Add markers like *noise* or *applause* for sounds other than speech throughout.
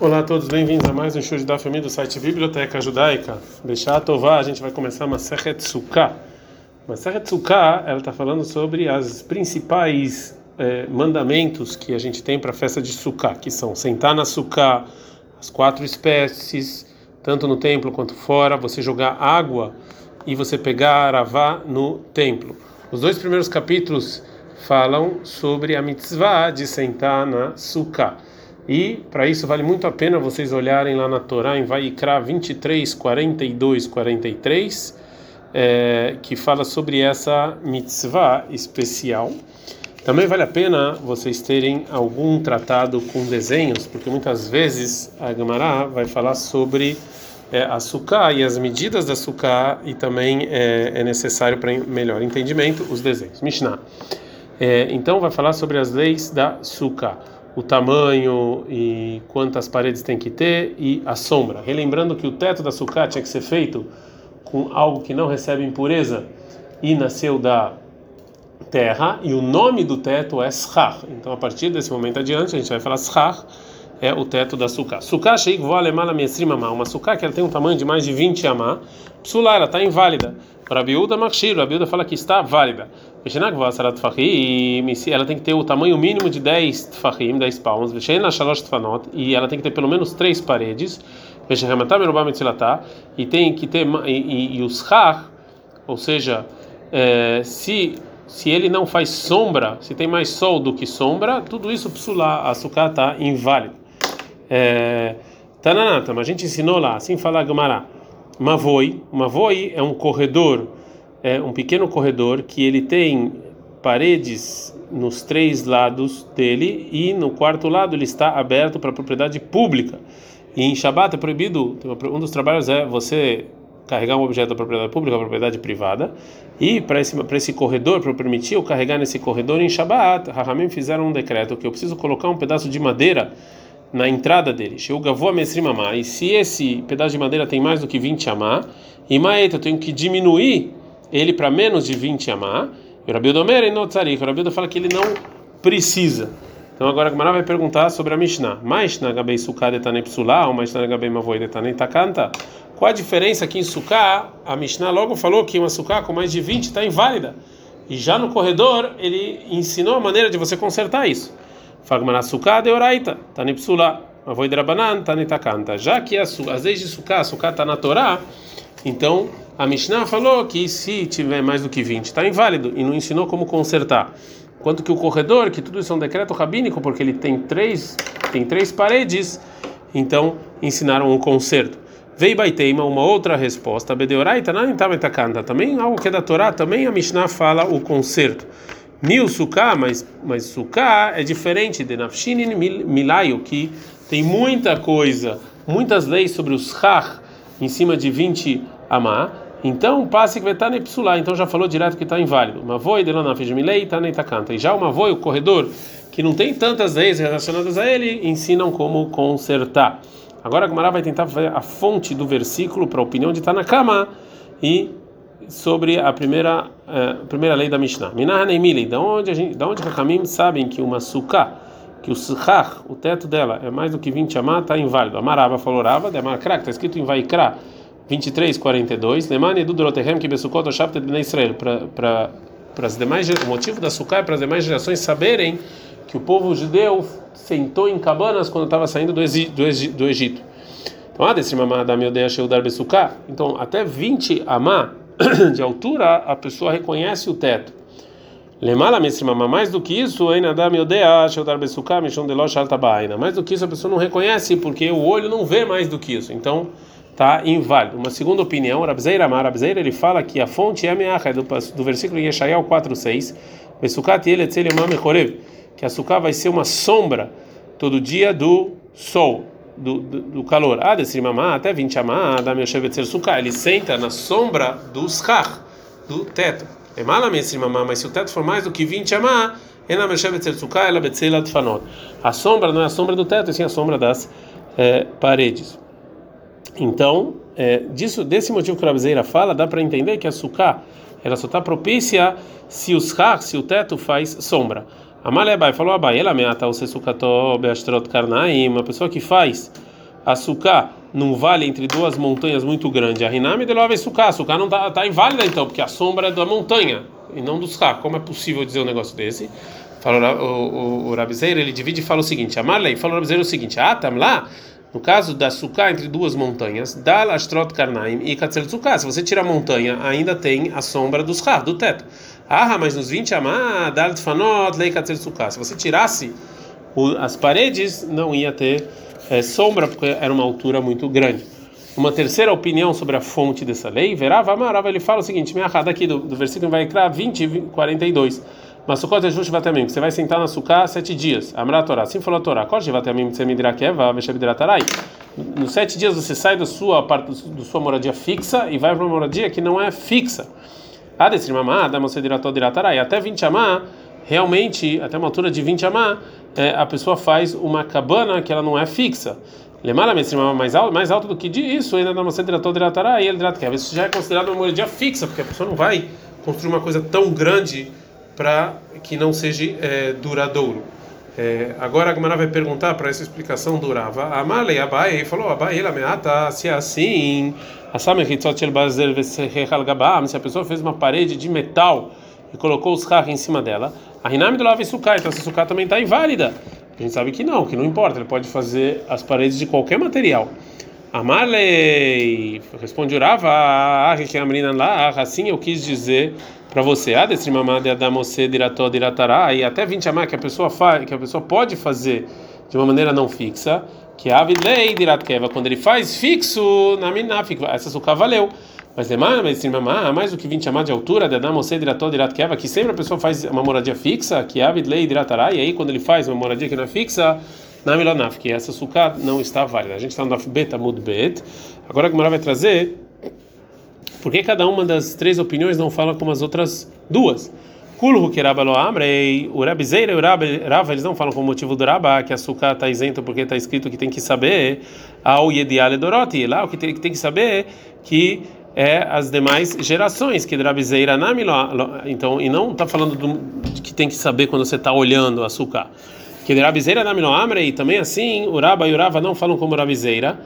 Olá a todos, bem-vindos a mais um show de da família do site Biblioteca Judaica. Deixar Tová, a gente vai começar uma Sechet Sukkah. Uma Sechet Sukkah, ela está falando sobre as principais eh, mandamentos que a gente tem para a festa de Sukkah, que são sentar na Sukkah, as quatro espécies, tanto no templo quanto fora, você jogar água e você pegar aravá no templo. Os dois primeiros capítulos falam sobre a mitzvah de sentar na Sukkah. E para isso vale muito a pena vocês olharem lá na Torá em Vaikra 23, 42, 43, é, que fala sobre essa mitzvah especial. Também vale a pena vocês terem algum tratado com desenhos, porque muitas vezes a Gemara vai falar sobre é, açúcar e as medidas da açúcar e também é, é necessário para melhor entendimento os desenhos. Mishnah. É, então vai falar sobre as leis da açúcar o tamanho e quantas paredes tem que ter e a sombra. Relembrando que o teto da sucá tinha que ser feito com algo que não recebe impureza e nasceu da terra, e o nome do teto é Schach. Então, a partir desse momento adiante, a gente vai falar Schach é o teto da sucá. Sucá sheik voa alemã minha Uma sucá que ela tem um tamanho de mais de 20 amá. Psulá, ela está inválida. Rabiúda Makshir, Rabiúda fala que está válida. Ela tem que ter o tamanho mínimo de 10 tfahim, 10 palmos. E ela tem que ter pelo menos 3 paredes. E tem que ter. E, e, e os har, ou seja, é, se se ele não faz sombra, se tem mais sol do que sombra, tudo isso psulá, açúcar está inválido. É, Tananata, mas a gente ensinou lá, assim fala Gamara. Mavoi, Mavoi é um corredor, é um pequeno corredor que ele tem paredes nos três lados dele e no quarto lado ele está aberto para propriedade pública. E em Shabat é proibido, um dos trabalhos é você carregar um objeto da propriedade pública, da propriedade privada, e para esse para esse corredor, para permitir eu carregar nesse corredor em Shabat, Rahamim fizeram um decreto que eu preciso colocar um pedaço de madeira na entrada dele. E se esse pedaço de madeira tem mais do que 20 amá, e maeta, eu tenho que diminuir ele para menos de 20 amá. E o Rabi Domer e Notzarik. O Rabi fala que ele não precisa. Então agora a Gemara vai perguntar sobre a Mishnah. Mais na Gabei Sukkah de Psulá, ou mais na Gabei Mavoi de Takanta? Qual a diferença aqui em Sukkah? A Mishnah logo falou que uma Sukkah com mais de 20 está inválida. E já no corredor ele ensinou a maneira de você consertar isso. Fagmana Sukkah de Oraita, Tani Psula. Avoi Drabanan, Tani Takanta. Já que as leis de Sukkah, Sukkah está na Torá, então a Mishnah falou que se tiver mais do que 20 está inválido e não ensinou como consertar. Quanto que o corredor, que tudo isso é um decreto rabínico, porque ele tem três, tem três paredes, então ensinaram um conserto. Veio Baiteima, uma outra resposta. Bedeoraita. Também algo que é da Torá, também a Mishnah fala o conserto. Nil Sukkah, mas, mas Sukkah é diferente de Nafshinin Milayo, que tem muita coisa, muitas leis sobre os Chach em cima de 20 Amá. Então, passe que vai estar Nepsulá, então já falou direto que está inválido. Uma voi de Lanafij Milei está Takanta. E já uma voi, o corredor, que não tem tantas leis relacionadas a ele, ensinam como consertar. Agora a Gemara vai tentar ver a fonte do versículo para a opinião de Tanakama e sobre a primeira uh, primeira lei da Mishnah. Minah Neimili, da onde a gente, da onde Hakamim sabem que uma sukkah, que o sukkah, o teto dela é mais do que 20 amá, está inválido. Amarava falou Rava, de Amakra, está escrito em Vaikra 23, 42. Leman Edu Dorotehem que Besukot Oshapt de Israel para as demais o motivo da sukkah é para as demais gerações saberem que o povo judeu sentou em cabanas quando estava saindo do, do, Egito. Então, ah, desse mamá da meu Deus, Então, até 20 amá *coughs* de altura, a pessoa reconhece o teto. Lemala mesrimama, mais do que isso, ainda dá meu mais do que isso a pessoa não reconhece porque o olho não vê mais do que isso. Então, tá inválido. Uma segunda opinião, Rabzeira Amar, Rabzeira, ele fala que a fonte é a meacha, do, do versículo Yeshayahu 4:6, Besukat ele que a suká vai ser uma sombra todo dia do sol do, do, do calor. Ah, desse mamá, até 20 amá, da meu chevetzer suká. Ele senta na sombra do skar, do teto. É mala mamá, mas se o teto for mais do que 20 amá, ela a sombra não é a sombra do teto, é sim a sombra das é, paredes. Então, é, disso, desse motivo que a Rabzeira fala, dá para entender que a suká ela só está propícia se os se o teto faz sombra. Amalebai falou Abai, ela meata o sesukato beastrot karnaim, uma pessoa que faz açúcar não vale entre duas montanhas muito grandes. A Rinami de Love Suká. Suká não está tá inválida então, porque a sombra é da montanha e não dos Suká. Como é possível dizer um negócio desse? Fala o, o, o Rabizeira, ele divide e fala o seguinte: A Marley fala o Rabizeira o seguinte: Ah, tam lá. No caso da Suká entre duas montanhas, Dal Ashtrot Karnaim e Katzel Suká. Se você tira a montanha, ainda tem a sombra dos Har, do teto. Ah, mas nos 20 Amá, Dal Tfanot, Lei Katzel Suká. Se você tirasse as paredes, não ia ter é, sombra, porque era uma altura muito grande. Uma terceira opinião sobre a fonte dessa lei, Verava Amarava, ele fala o seguinte: me daqui do, do versículo vai entrar 20 e 42. Mas Sukkot justo também, você vai sentar na Sukkah sete dias. Amra Torá, assim falou a Torá. Kol Shivatamim Tsemidirakeva, Veshabidratarai. Nos sete dias você sai da sua parte da sua moradia fixa e vai para uma moradia que não é fixa. Adesrimamá, Damosediratodiratarai. Até 20 amá, realmente, até uma altura de 20 amá, é, a pessoa faz uma cabana que ela não é fixa. Lemara mais alto, mais alto do que isso, ainda dá uma e ele Isso já é considerado uma moradia fixa, porque a pessoa não vai construir uma coisa tão grande para que não seja é, duradouro. É, agora a Gemara vai perguntar para essa explicação durava. Amalei Abai falou: Abai, ela meata, se é assim, se a pessoa fez uma parede de metal e colocou os carros em cima dela, a Rinami do Lava Sukkah, então essa Sukkah também está inválida. A gente sabe que não, que não importa, ele pode fazer as paredes de qualquer material. Amalei responde Urava, ah, que a menina lá, assim eu quis dizer para você, ah, desse mamade adamose dirató diratará, e até 20 amar que a pessoa faz, que a pessoa pode fazer de uma maneira não fixa, que a avilei diratkeva, quando ele faz fixo na minafik, essa suca valeu. Mas demais, mas mamá, mais do que 20 amar de altura, de adamose dirató diratkeva, que sempre a pessoa faz uma moradia fixa, que a avilei diratará, e aí quando ele faz uma moradia que não é fixa, na milonaf, que essa suca não está válida. A gente está no beta mud bet. Agora a Gemara vai trazer por que cada uma das três opiniões não fala como as outras duas? Kulhu que Rabba lo amrei, o Rabizeira e o Rava, eles não falam como motivo do Rabba, que açúcar está isento porque está escrito que tem que saber ao Yediale Doroti, lá o que tem, que tem que saber que é as demais gerações que Rabizeira namilo, então e não está falando do, que tem que saber quando você está olhando açúcar. Que Rabizeira namilo amrei, também assim, o Rabba e o Rava não falam como Rabizeira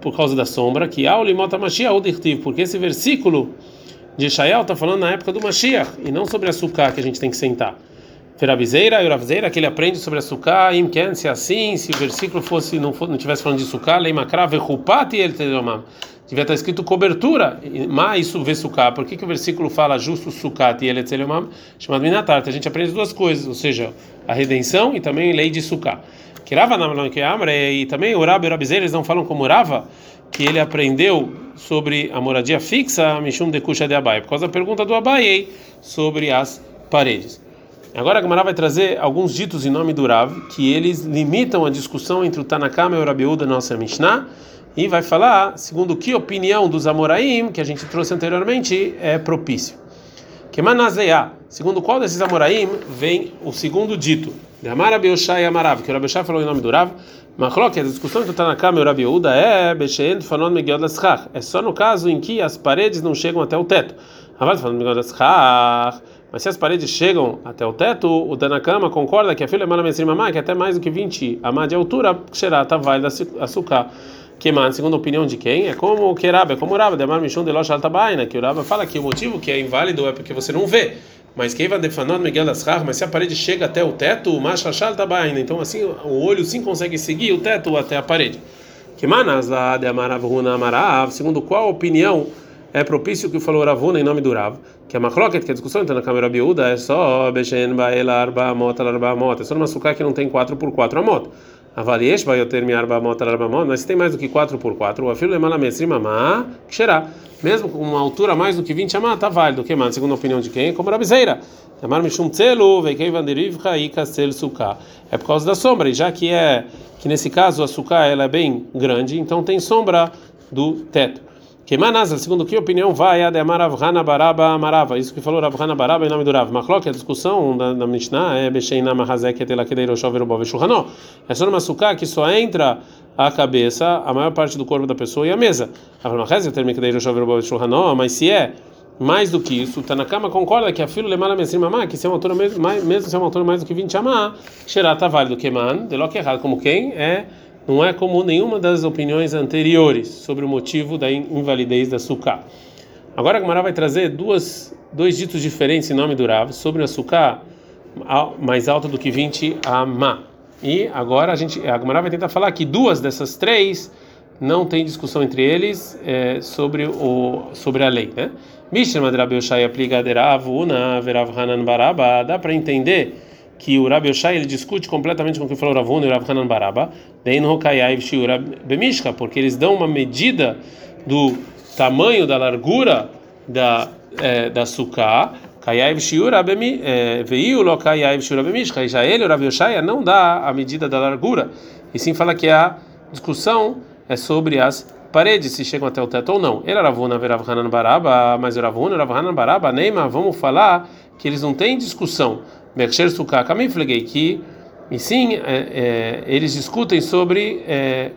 por causa da sombra, que Aulimota Mashiach Udirtiv, porque esse versículo de Shael está falando na época do Mashiach e não sobre açúcar que a gente tem que sentar. Ferabizeira, Euravizeira, que ele aprende sobre açúcar, Imken, se assim, se o versículo fosse não, for, não tivesse falando de açúcar, Leimakra, Vechupati, ele devia estar escrito cobertura, mas isso vesuká. Por que, que o versículo fala justo sukat e ele chamado minatart? A gente aprende duas coisas, ou seja, a redenção e também lei de suká. Que Rava que Amre e também o Rabi e eles não falam como Rava, que ele aprendeu sobre a moradia fixa, Mishum de Kusha de Abai, por causa da pergunta do Abai sobre as paredes. Agora a Gemara vai trazer alguns ditos em nome do Rav, que eles limitam a discussão entre o Tanakama e o Rabiú da nossa Mishnah, e vai falar, segundo que opinião dos Amoraim, que a gente trouxe anteriormente, é propício. Que Manazeá, segundo qual desses Amoraim vem o segundo dito? De Amar e Amarav, que o Rabi falou em nome do Rav. Machlok, a discussão que está na cama e o Rabi Yehuda é Bechein Fanon Megiod Laschach. É só no caso em que as paredes não chegam até o teto. Avad Fanon Megiod Laschach. Mas se as paredes chegam até o teto, o Danakama concorda que a filha é Mesrim Mamá, que é até mais do que 20 amá de altura, Xerata vai da açúcar. Que man, segundo a opinião de quem? É como o Kerab, é como o Raba, Demar Mishun de Losh Altabaina, que o Raba fala que o motivo que é inválido é porque você não vê. Mas quem vai defanar Miguel Asrar, mas se a parede chega até o teto, o Machachal ainda. Então assim o olho sim consegue seguir o teto até a parede. Que manas lá de Amaravuna Amarav, segundo qual opinião é propício que falou Ravuna em nome do Rav, que a Machloket, que a discussão está na câmera biúda, é só Bechen Baela Arba Mota Arba é só numa sucá que não tem 4 por 4 a moto. Avaliesh vai ter minha arba mota arba mota, mas se tem mais do que 4 por 4, o afilo é malamesri mamá, que será? mesmo com uma altura mais do que 20 amas, está válido. Que mais? Segundo a opinião de quem? Como Rabizeira. Amar Mishum Tzelu, Veikei Vanderivka e Kastel Suká. É por causa da sombra, e já que é que nesse caso a Suká ela é bem grande, então tem sombra do teto. Que manasa, segundo que opinião vai a de Amaravhana Baraba Amarava? Isso que falou Ravhana Baraba em nome do Rav. Machlok, a discussão da, da Mishnah é Becheina Mahazek Etelakedeiro Shover Bov Shulhanó. É só numa suká que só entra a cabeça, a maior parte do corpo da pessoa e a mesa. Mas se é mais do que isso, tá na cama concorda que a filha lemala mesmo mamá, que se é uma altura mesmo, mesmo se é uma altura mais do que 20 amá, xerá tá válido que man, de lo que errado como quem é não é como nenhuma das opiniões anteriores sobre o motivo da invalidez da suká. Agora a Gemara vai trazer duas, dois ditos diferentes em nome do Rav sobre a suká mais alta do que 20 amá. E agora a gente, a Gemara vai tentar falar que duas dessas três não tem discussão entre eles é, sobre o sobre a lei, né? Mishra Rabi Yoshai aplica Una Verav Hanan Baraba. Dá para entender que o Rabi Yoshai ele discute completamente com o que falou Ravuna e Rav Hanan Baraba. Porque eles dão uma medida do tamanho da largura da é, da suká. Kayaiv Shiura veio lo Kayaiv Shiura Bemishka. Já ele, o Rabi Yoshai, não dá a medida da largura. E sim fala que a discussão é sobre as paredes, se chegam até o teto ou não. Ele Ravuna Verav Hanan Baraba, mas o Ravuna Rav Hanan Baraba, Neima, vamos falar que eles não têm discussão. Bercher Sukkah, Kamei Fleguei, que e sim, é, é, eles discutem sobre é,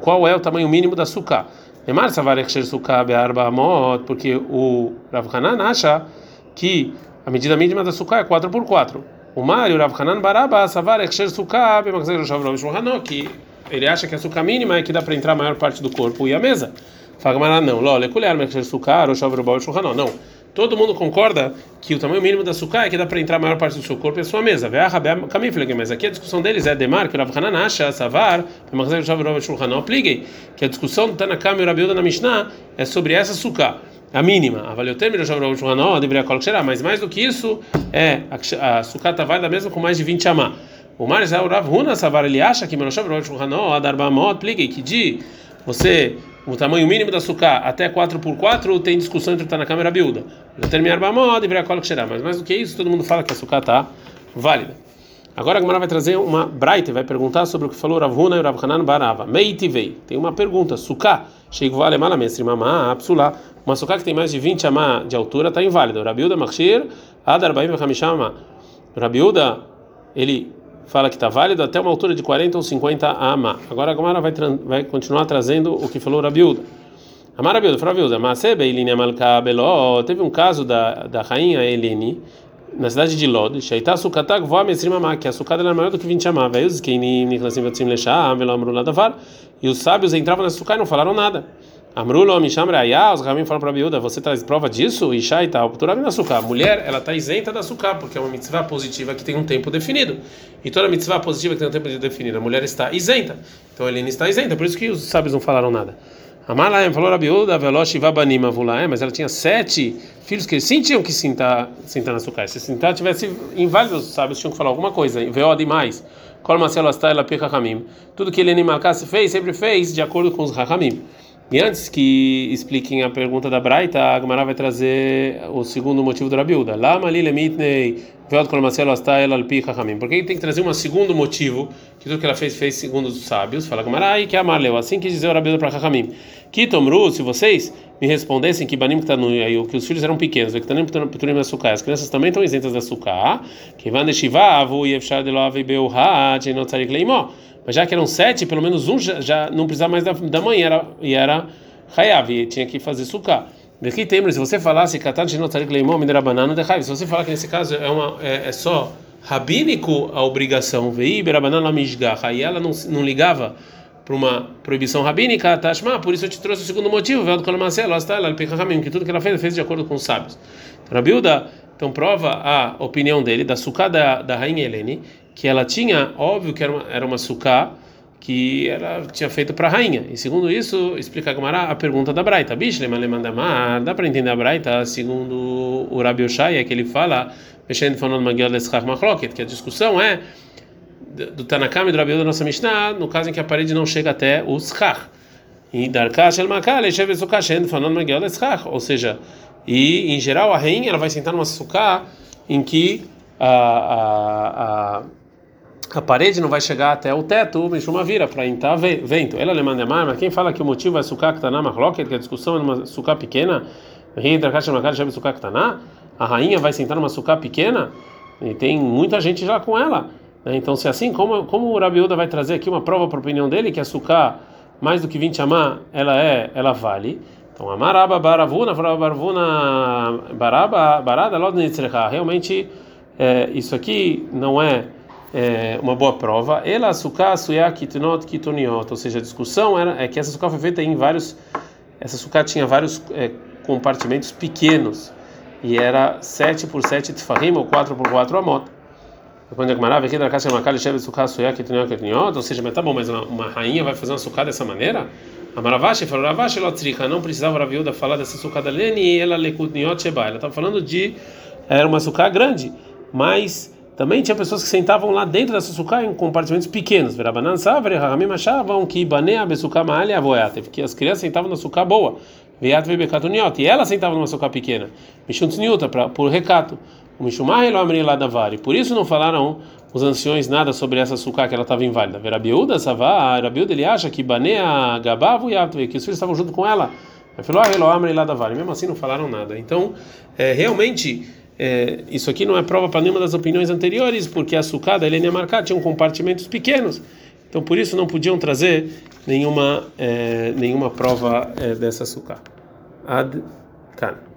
qual é o tamanho mínimo da sukkah. Emar Savar Bercher Sukkah Be'arba Amot, porque o Rav Hanan acha que a medida mínima da sukkah é 4 por 4. O Mário Rav Hanan Baraba Savar Bercher Sukkah Be'makzer Shavrom Shulchanok, que ele acha que a suca mínima é que dá para entrar a maior parte do corpo e a mesa. Fala, não, lole, colher, sucar, ou chove o não, não. Todo mundo concorda que o tamanho mínimo da sucá é que dá para entrar a maior parte do seu corpo e a sua mesa. Mas aqui a discussão deles é demar que o Rav Hanan acha, savar, que a discussão do Tanakam e o Rabiuda na Mishnah é sobre essa sucá, a mínima. Avaliou termo, deveria colocar, mas mais do que isso, é a sucá está válida mesmo com mais de 20 amá. O Marzal Rav Huna Savar ele acha que Menoshav Rosh Shulchanó Adarbamot pligue que de você o tamanho mínimo da sucá até 4x4 tem discussão entre o Tanakam e a Biúda. Já terminar Bamod e virar cola que cheirar. Mas mais do que isso, todo mundo fala que a sucá está válida. Agora a Gemara vai trazer uma Braite, vai perguntar sobre o que falou Rav Huna e Rav Hanan Barava. Meitivei. Tem uma pergunta. Sucá, chego vale mala mamá, apsulá. Uma sucá que tem mais de 20 amá de altura está inválida. Rabiuda Machir, Adarbaim Hamishama. Rabiuda, ele fala que está válido até uma altura de 40 ou 50 ama. Agora a Gamara vai, vai continuar trazendo o que falou Rabiuda. Amar Rabiuda, falou Rabiuda, Masebe Elini Amalka Beló, teve um caso da, da rainha Elini, na cidade de Lod, Shaita Sukatag Voa Mesrimamá, que a sucada era maior do que 20 amá, veio os Keini Niklasim Vatzim Leshá, Velo Amruladavar, e os sábios entravam na sucada e não falaram nada. Amrulo Misham Raya, os Ramim falam para a Biúda, você traz prova disso? Ishai tal, Turami açúcar. A mulher, ela está isenta da açúcar, porque é uma mitzvah positiva que tem um tempo definido. E toda mitzvah positiva que tem um tempo definido, a mulher está isenta. Então a Helena está isenta, por isso que os sábios não falaram nada. Amalaem falou a Biúda, Velosh Vabanima Vulaem, mas ela tinha sete filhos que sim tinham que sentar, sentar na açúcar. Se sentar tivesse inválido, os sábios tinham que falar alguma coisa. Veó demais. Kol Marcelo Astay, Lapir Hamim. Tudo que Helena Malkasse fez, sempre fez de acordo com os Rahamim. E antes que expliquem a pergunta da Braita, a Gemara vai trazer o segundo motivo do Rabiuda. Lama li lemitnei veod kol maselo astael alpi chachamim. Por que tem que trazer um segundo motivo, que tudo que ela fez, fez segundo os sábios? Fala Gemara, e que amarleu. Assim que dizer o Rabiuda para chachamim. Que tomru, se vocês me respondessem que banim aí que os filhos eram pequenos, que tanim puturim açúcar, as crianças também estão isentas da açúcar, que van deshivavu e efshar de lo avei beuha, de não tzarik leimó. Mas já que eram sete, pelo menos um já, já não precisava mais da, da mãe, era, e era Hayav, e tinha que fazer sukkah. Daqui tem, se você falasse Katan Se você falar que nesse caso é, uma, é, é só rabínico a obrigação, Vei Berabanana Mishgaha, e ela não, não ligava para uma proibição rabínica, Tashma, por isso eu te trouxe o segundo motivo, que tudo que ela fez, fez de acordo com os sábios. Rabiuda, então prova a opinião dele da sukkah da, da rainha Helene, que ela tinha, óbvio que era uma, era uma sukkah que ela tinha feito para a rainha. E segundo isso, explica a Gamara a pergunta da Braita. Bishlema lemandamar, dá para entender a Braita, segundo o Rabi Oshai, é que ele fala, falando Machloket, que a discussão é do Tanakam e do Rabi da nossa Mishnah, no caso em que a parede não chega até o Schach. E ou seja, e em geral a rainha ela vai sentar numa sukkah em que a, a, a parede não vai chegar até o teto, uma vira para entrar vento. Ela lemanda mais, mas quem fala que o motivo é sukkah que está na marloquet, que a discussão é numa sukkah pequena, a rainha vai sentar numa sukkah pequena e tem muita gente já com ela. Né? Então, se é assim, como, como o Rabiuda vai trazer aqui uma prova para a opinião dele, que a sukkah mais do que 20 amá, ela é, ela vale. Então, amaraba baravuna, baravuna baraba barada lod realmente é, isso aqui não é é, uma boa prova. Ela açúcar suya kitnot kitoniot, ou seja, a discussão era é que essa açúcar foi feita em vários, essa açúcar tinha vários é, compartimentos pequenos e era 7 por 7 tefahim ou 4 por 4 amot. Quando a Gemara aqui da de Makali Shevet Sukkah Suya Kitniot Kitniot, ou seja, mas tá bom, mas uma, uma rainha vai fazer uma sukkah dessa maneira? A Maravashi falou, Ravashi Lotrika, não precisava a viúva falar dessa sukkah da Leni e ela Lekutniot Sheba. Ela estava falando de, era uma sukkah grande, mas também tinha pessoas que sentavam lá dentro dessa sukkah em compartimentos pequenos. Verabanan Savre, Rahamim achavam que Banea Besukkah Maali Avoyatev, que as crianças sentavam na sukkah boa. Veiat Vebekatuniot, e ela sentava numa sukkah pequena. Mishuntniuta, por recato. Amri Ladavari. Por isso não falaram os anciões nada sobre essa sucá que ela estava inválida. Verabiúda, Savá, Rabiúda, ele acha que Banea Gabavu e Atve, que os filhos estavam junto com ela. Ah. Mesmo assim não falaram nada. Então, é, realmente. É, isso aqui não é prova para nenhuma das opiniões anteriores, porque a sucada ele marcar tinham compartimentos pequenos, então por isso não podiam trazer nenhuma é, nenhuma prova é, dessa sucá. Ad kan.